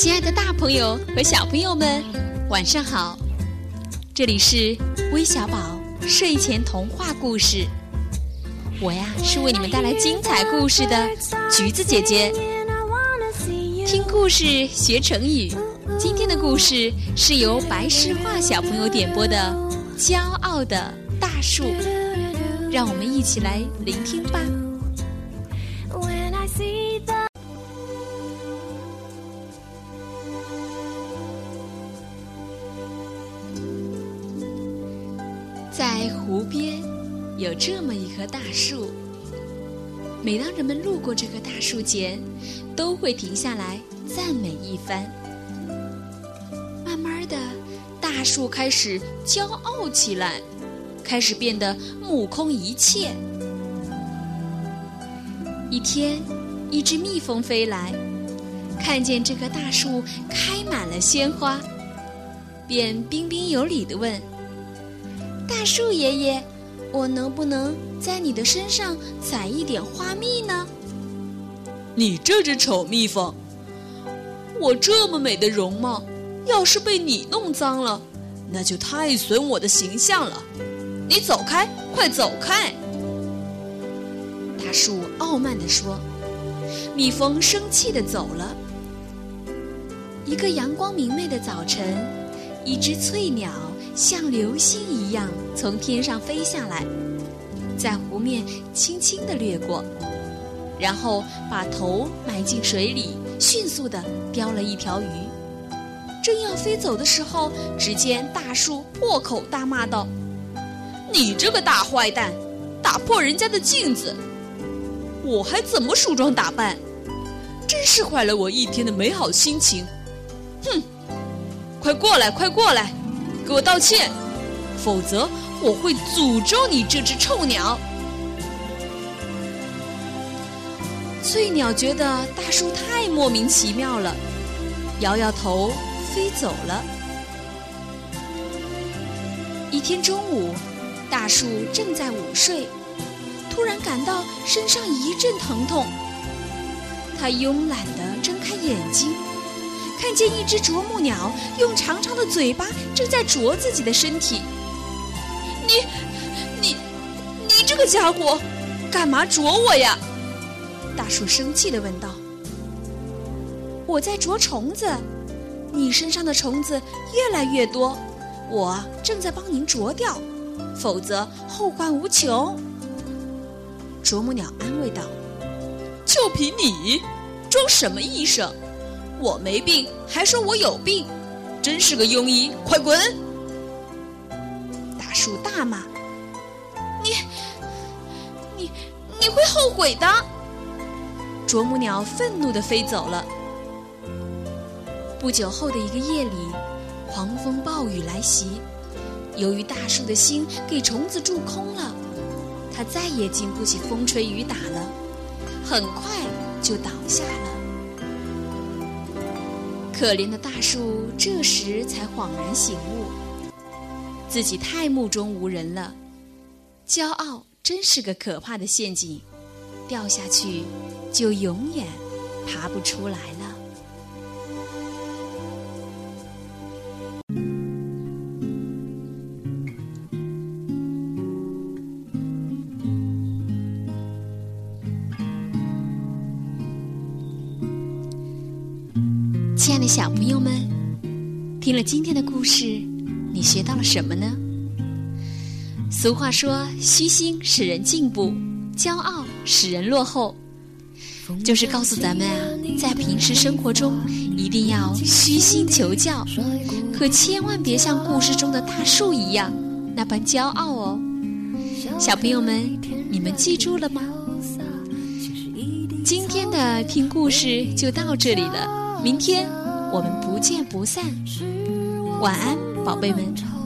亲爱的，大朋友和小朋友们，晚上好！这里是微小宝睡前童话故事，我呀是为你们带来精彩故事的橘子姐姐。听故事学成语，今天的故事是由白诗画小朋友点播的《骄傲的大树》，让我们一起来聆听吧。在湖边有这么一棵大树，每当人们路过这棵大树前，都会停下来赞美一番。慢慢的，大树开始骄傲起来，开始变得目空一切。一天，一只蜜蜂飞来，看见这棵大树开满了鲜花，便彬彬有礼地问。大树爷爷，我能不能在你的身上采一点花蜜呢？你这只丑蜜蜂，我这么美的容貌，要是被你弄脏了，那就太损我的形象了。你走开，快走开！大树傲慢地说。蜜蜂生气地走了。一个阳光明媚的早晨，一只翠鸟。像流星一样从天上飞下来，在湖面轻轻地掠过，然后把头埋进水里，迅速地叼了一条鱼。正要飞走的时候，只见大树破口大骂道：“你这个大坏蛋，打破人家的镜子，我还怎么梳妆打扮？真是坏了我一天的美好心情！哼，快过来，快过来！”给我道歉，否则我会诅咒你这只臭鸟。翠鸟觉得大树太莫名其妙了，摇摇头飞走了。一天中午，大树正在午睡，突然感到身上一阵疼痛，他慵懒地睁开眼睛。看见一只啄木鸟用长长的嘴巴正在啄自己的身体，你、你、你这个家伙，干嘛啄我呀？大树生气地问道。我在啄虫子，你身上的虫子越来越多，我正在帮您啄掉，否则后患无穷。啄木鸟安慰道：“就凭你，装什么医生？”我没病，还说我有病，真是个庸医！快滚！大树大骂：“你、你、你会后悔的！”啄木鸟愤怒地飞走了。不久后的一个夜里，狂风暴雨来袭，由于大树的心给虫子蛀空了，它再也经不起风吹雨打了，很快就倒下了。可怜的大树这时才恍然醒悟，自己太目中无人了。骄傲真是个可怕的陷阱，掉下去就永远爬不出来了。亲爱的小朋友们，听了今天的故事，你学到了什么呢？俗话说：“虚心使人进步，骄傲使人落后。”就是告诉咱们啊，在平时生活中一定要虚心求教，可千万别像故事中的大树一样那般骄傲哦。小朋友们，你们记住了吗？今天的听故事就到这里了。明天我们不见不散，晚安，宝贝们。